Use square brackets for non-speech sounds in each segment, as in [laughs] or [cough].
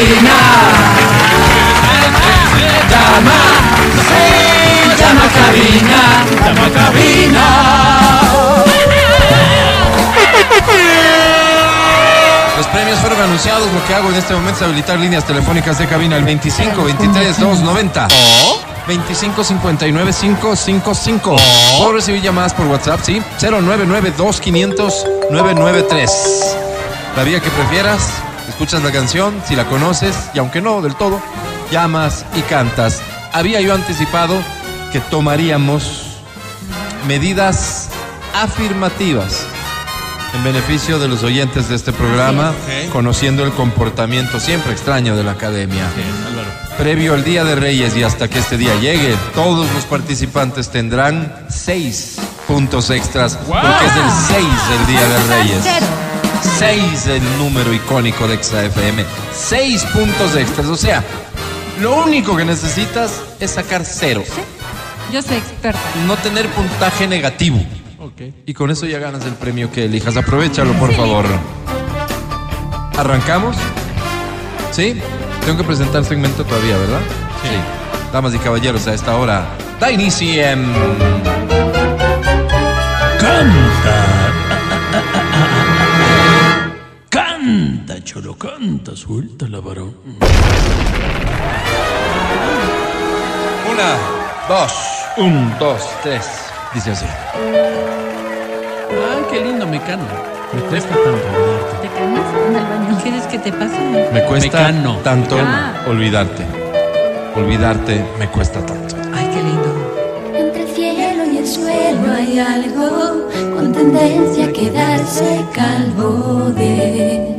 cabina. Llama, sí, llama cabina, llama cabina. Los premios fueron anunciados. Lo que hago en este momento es habilitar líneas telefónicas de cabina al 25 23 290 o 25 59 555. Puedo recibir llamadas por WhatsApp, sí. 099 2500 993. La vía que prefieras, escuchas la canción, si la conoces, y aunque no del todo, llamas y cantas. Había yo anticipado que tomaríamos medidas afirmativas en beneficio de los oyentes de este programa, conociendo el comportamiento siempre extraño de la academia. Previo al Día de Reyes y hasta que este día llegue, todos los participantes tendrán seis puntos extras, porque es el 6 del Día de Reyes. Seis el número icónico de XAFM. Seis puntos extras, o sea, lo único que necesitas es sacar cero, Yo soy experta. no tener puntaje negativo. Y con eso ya ganas el premio que elijas. Aprovechalo, por favor. ¿Arrancamos? ¿Sí? Tengo que presentar segmento todavía, ¿verdad? Sí. Damas y caballeros, a esta hora da inicio en... cholo, canta, suelta la varón. Una, dos, un, dos, tres. Dice así. Ah, qué lindo mecano. Me cuesta tanto olvidarte. ¿Te calmas en el baño? ¿Quieres que te pase? Me cuesta Mecano. tanto Ah. olvidarte. Olvidarte me cuesta tanto. Ay, qué lindo. Entre el cielo y el suelo hay algo con tendencia a quedarse calvo de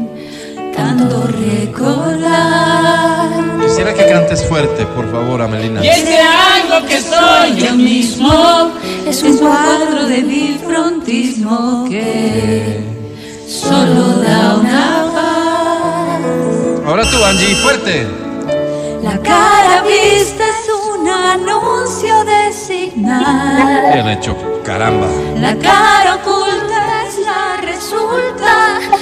tanto recordar. Quisiera que cantes fuerte, por favor, Amelina. Y ese algo que soy yo mismo. Es un cuadro de bifrontismo que solo da una paz. Ahora tú, Angie, fuerte. La cara vista es un anuncio de señal. Bien hecho, caramba. La cara oculta.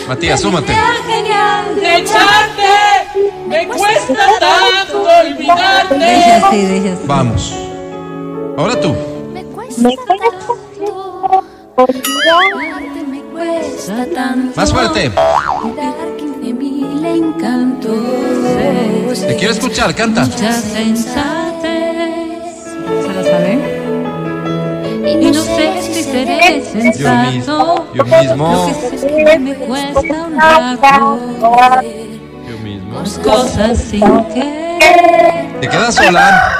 Matías, súmate. Idea genial De echarte, me cuesta tanto olvidarte. Déjate, déjate. Vamos. Ahora tú. Me cuesta tanto olvidarte, me cuesta tanto. Más fuerte. 15 mil encantos. Te quiero escuchar, canta. Mucha sensatez. Yo sensato. mismo. Yo Lo mismo. que sé es que me cuesta un rato hacer Yo mismo. cosas sin querer. Te quedas sola.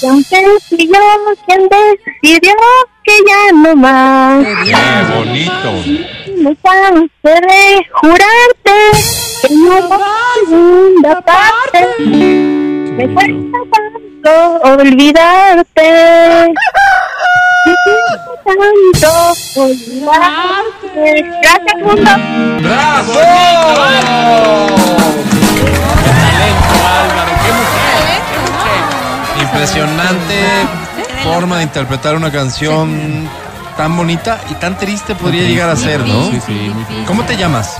¿Quién decidió? ¿Quién decidió que ya no más? Qué bonito. Me cansé de jurarte que no segunda parte. Me cuesta tanto olvidarte. Tanto olvidarte. Gracias, mundo. ¡Bravo! Álvaro, qué mujer. Impresionante forma de interpretar una canción tan bonita y tan triste podría llegar a ser, ¿no? Sí, sí. ¿Cómo te llamas?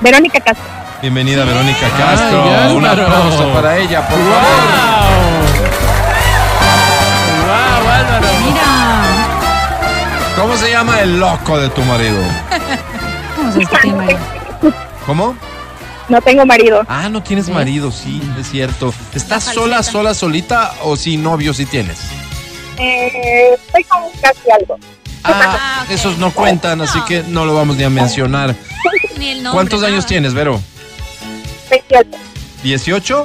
Verónica Castro. Bienvenida Verónica Ay, Castro. Un Álvaro. aplauso para ella, por ¡Wow! favor. ¿Cómo se llama el loco de tu marido? ¿Cómo se llama tu marido? ¿Cómo? No tengo marido. Ah, no tienes marido, sí, es cierto. ¿Estás sola, sola, solita o sin novio si tienes? Eh, estoy con casi algo. Ah, esos no cuentan, así que no lo vamos ni a mencionar. Ni el nombre, ¿Cuántos años tienes, Vero? 28. ¿18?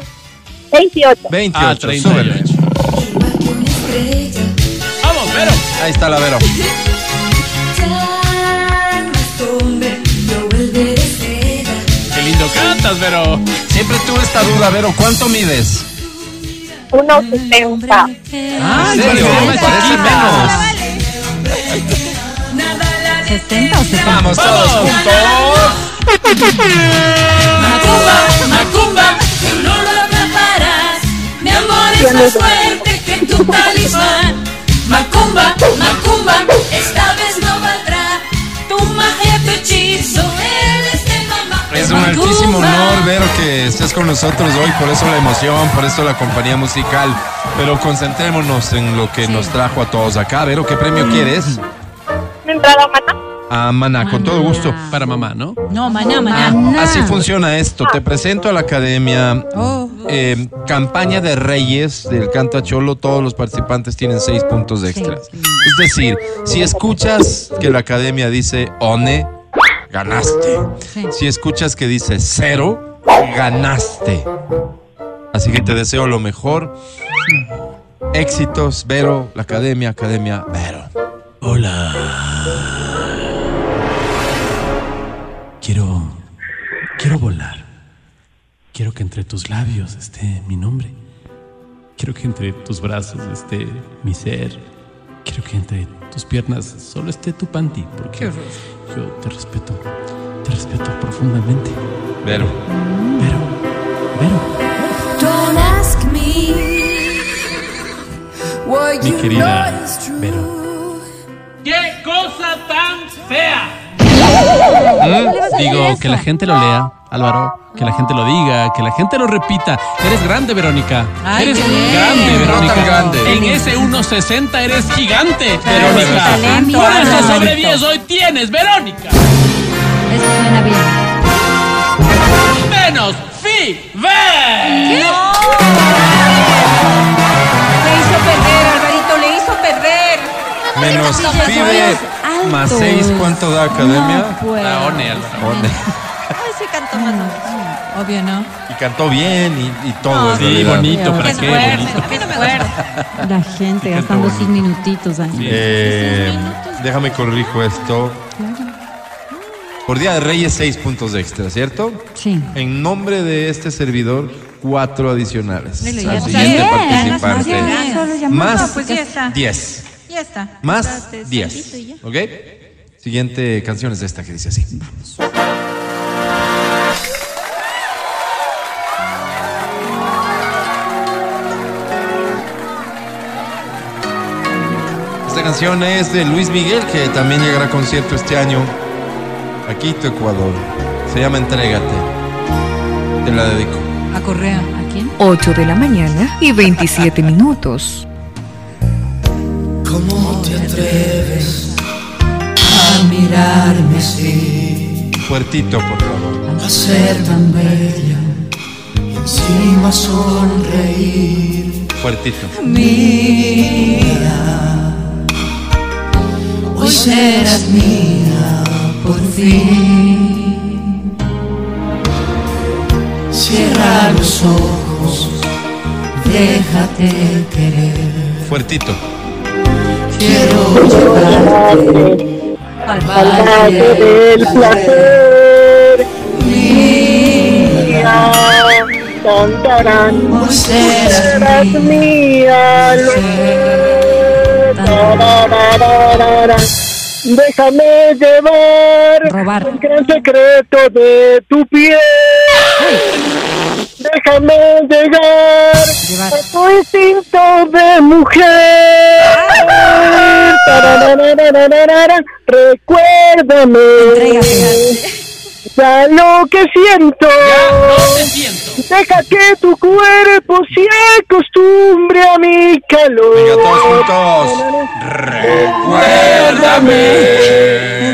28. 28, Ah, 38. súbele. ¡Vamos, Vero! Ahí está la Vero. Cantas, Vero! Siempre tuve esta duda, Vero, ¿cuánto mides? Unos 60. ¡Ah, ¿En serio? Parece menos. 60 o 70. Vamos todos juntos. Macumba, macumba, tú no lo atraparás. Mi amor es más fuerte que tu talismán. Macumba, macumba, que estés con nosotros hoy, por eso la emoción, por eso la compañía musical. Pero concentrémonos en lo que nos trajo a todos acá. Vero, ¿qué premio quieres? Entrada, mana. Ah, Maná, con todo gusto. Para mamá, ¿no? No, mañana, mañana. Así funciona esto. Te presento a la academia. Oh. eh, campaña de Reyes del Canta Cholo. Todos los participantes tienen seis puntos extras. Es decir, si escuchas que la academia dice ONE, ganaste. Sí. Si escuchas que dice cero, ganaste. Así que te deseo lo mejor. Éxitos, Vero, la academia, academia, Vero. Hola. Quiero. Quiero volar. Quiero que entre tus labios esté mi nombre. Quiero que entre tus brazos esté mi ser. Quiero que entre tus piernas solo esté tu panty. Porque yo te respeto. Te respeto profundamente. Vero. Pero. Pero. Don't ask me what Mi you querida. Vero. ¡Qué cosa tan fea! Digo, que la gente lo lea, Álvaro. Que la gente lo diga, que la gente lo repita. Eres grande, Verónica. Ay, eres grande, No Verónica. tan grande. En ese 1.60 eres gigante, Verónica. Por eso sobre 10 hoy tienes, Verónica. Eso suena bien. Menos fi ve. Le hizo perder, Alvarito, le hizo perder. Menos alto. más seis, ¿cuánto da academia? No, pues. La ONE, Álvaro. One. Ay, sí cantó más Obvio, ¿no? Y cantó bien y, y todo. en Sí, realidad. bonito, ¿para Qué? Bonito. Qué esfuerzo. La gente gastando sus minutitos ahí. Eh, déjame corrijo esto. Por Día de Reyes, seis puntos extra, ¿cierto? Sí. En nombre de este servidor, cuatro adicionales. Al siguiente participante. Bien. Más No, pues ya está. diez. Ya está. Más diez. ¿Ok? Siguiente canción es esta que dice así. Esta canción es de Luis Miguel, que también llegará a concierto este año a Quito, Ecuador. Se llama Entrégate. Te la dedico. A Correa. ¿A quién? 8 de la mañana y 27 minutos. ¿Cómo te atreves a mirarme así? Fuertito, por favor. A ser tan bella y encima sonreír. Fuertito. Mía, hoy serás mía por fin. Cierra los ojos, déjate querer. Fuertito. Quiero llevarte Al Valle del placer. Mía, cantarán. Hoy serás Serás mía, lo tararararara. Déjame llevar Robar. el gran secreto de tu piel. Déjame llegar Llevar. a tu instinto de mujer. Tarararararara. Recuérdame ya lo que siento. no te siento. Deja que tu cuerpo se acostumbre a mi calor. Venga, todos juntos. Recuérdame.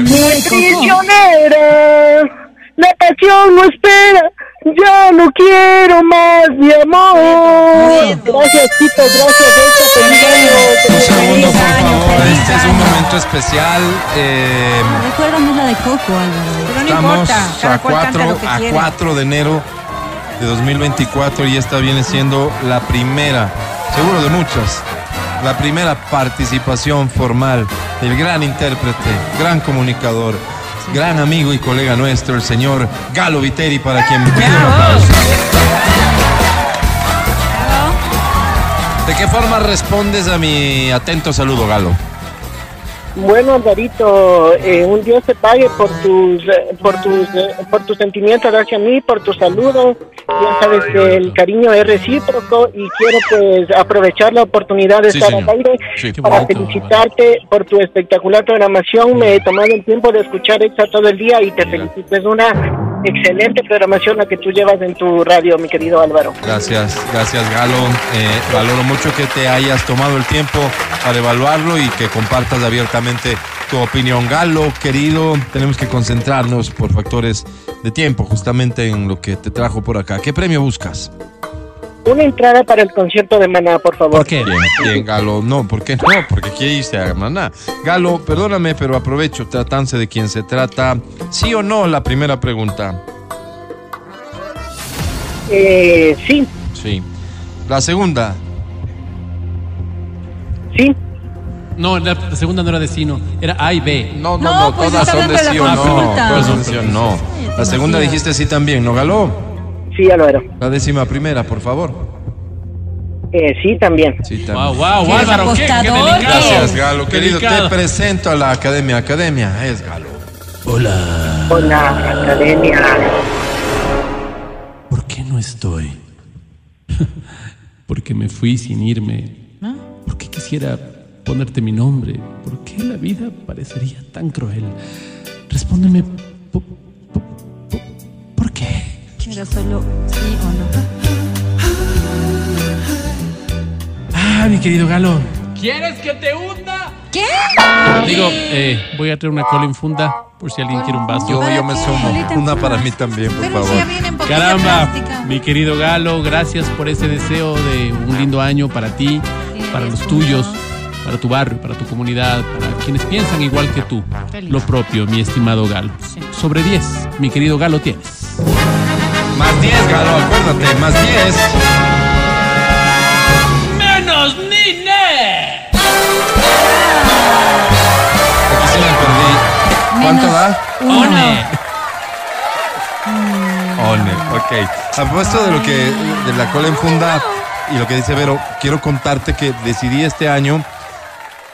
Mi prisionera, la pasión no espera, ya no quiero más mi amor. Gracias, chicos, gracias, Beto, feliz año. Un segundo, por favor. Este es un momento especial. Eh, Recuérdame la de Coco, Álvaro. Pero no estamos importa, a cual canta 4, lo que a quiere. 4 de enero de 2024 y esta viene siendo la primera, seguro de muchas, la primera participación formal del gran intérprete, gran comunicador, gran amigo y colega nuestro, el señor Galo Viteri, para quien pido un aplauso. ¿De qué forma respondes a mi atento saludo, Galo? Bueno, Alvarito, eh, un Dios te pague por tus, eh, por tus, eh, por tus sentimientos hacia mí, por tu saludo. Ya sabes que el cariño es recíproco y quiero pues aprovechar la oportunidad de Sí, estar señor. al aire Sí. Para bonito, felicitarte por tu espectacular programación. Me he tomado el tiempo de escuchar Exa todo el día y te felicito. Es una excelente programación la que tú llevas en tu radio, mi querido Álvaro. Gracias, gracias Galo. Eh, valoro mucho que te hayas tomado el tiempo para evaluarlo y que compartas abiertamente tu opinión. Galo, querido, tenemos que concentrarnos por factores de tiempo justamente en lo que te trajo por acá. ¿Qué premio buscas? Una entrada para el concierto de Maná, por favor. ¿Por qué? Bien, bien, Galo. No, ¿por qué no? Porque quiere irse a Maná. Galo, perdóname, pero aprovecho, tratándose de quién se trata. ¿Sí o no? La primera pregunta. Eh, sí, Sí. La segunda. sí. No, la, segunda no era de sí, no. Era A y B. No, no, No, no, pues todas son de sí o no. Todas son de sí o no. La segunda dijiste sí también, ¿no, Galo? Sí, Álvaro. La décima primera, por favor. Eh, sí, también. Sí, también. Wow, wow, ¿Qué es Álvaro, qué, qué delicado. Gracias, Galo, querido. Delicado. Te presento a la Academia. Academia, es Galo. Hola. Hola, Academia. ¿Por qué no estoy? [laughs] Porque me fui sin irme. ¿Por qué quisiera ponerte mi nombre? ¿Por qué la vida parecería tan cruel? Respóndeme. Era solo sí o no. Ah, mi querido Galo. ¿Quieres que te hunda? ¿Qué? Digo, eh, voy a traer una cola infunda por si alguien quiere un vaso. Yo, yo me sumo. Una en para mí también, por Pero favor. ya viene en botella Caramba, plástica. mi querido Galo, gracias por ese deseo de un lindo año para ti, para los tuyos, para tu barrio, para tu comunidad, para quienes piensan igual que tú. Lo propio, mi estimado Galo. Sobre 10, mi querido Galo, tienes. Más 10, Galo, acuérdate, más 10. ¡Menos Nine! Aquí sí me perdí. ¿Cuánto da? ¡One! One, ok. A propósito de lo que, de la cola en funda y lo que dice Vero, quiero contarte que decidí este año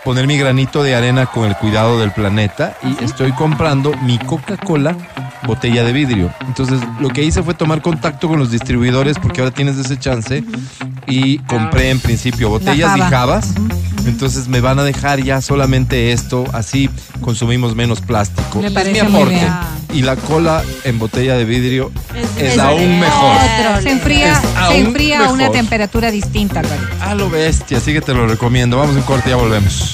poner mi granito de arena con el cuidado del planeta y estoy comprando mi Coca-Cola botella de vidrio. Entonces, lo que hice fue tomar contacto con los distribuidores porque ahora tienes ese chance y compré en principio botellas y jabas. Entonces me van a dejar ya solamente esto, así consumimos menos plástico. Me es mi aporte. Y la cola en botella de vidrio es, es aún mejor. Otro, se enfría, Es se aún enfría a una temperatura distinta, Álvaro. A lo bestia, así que te lo recomiendo. Vamos en corte, ya volvemos.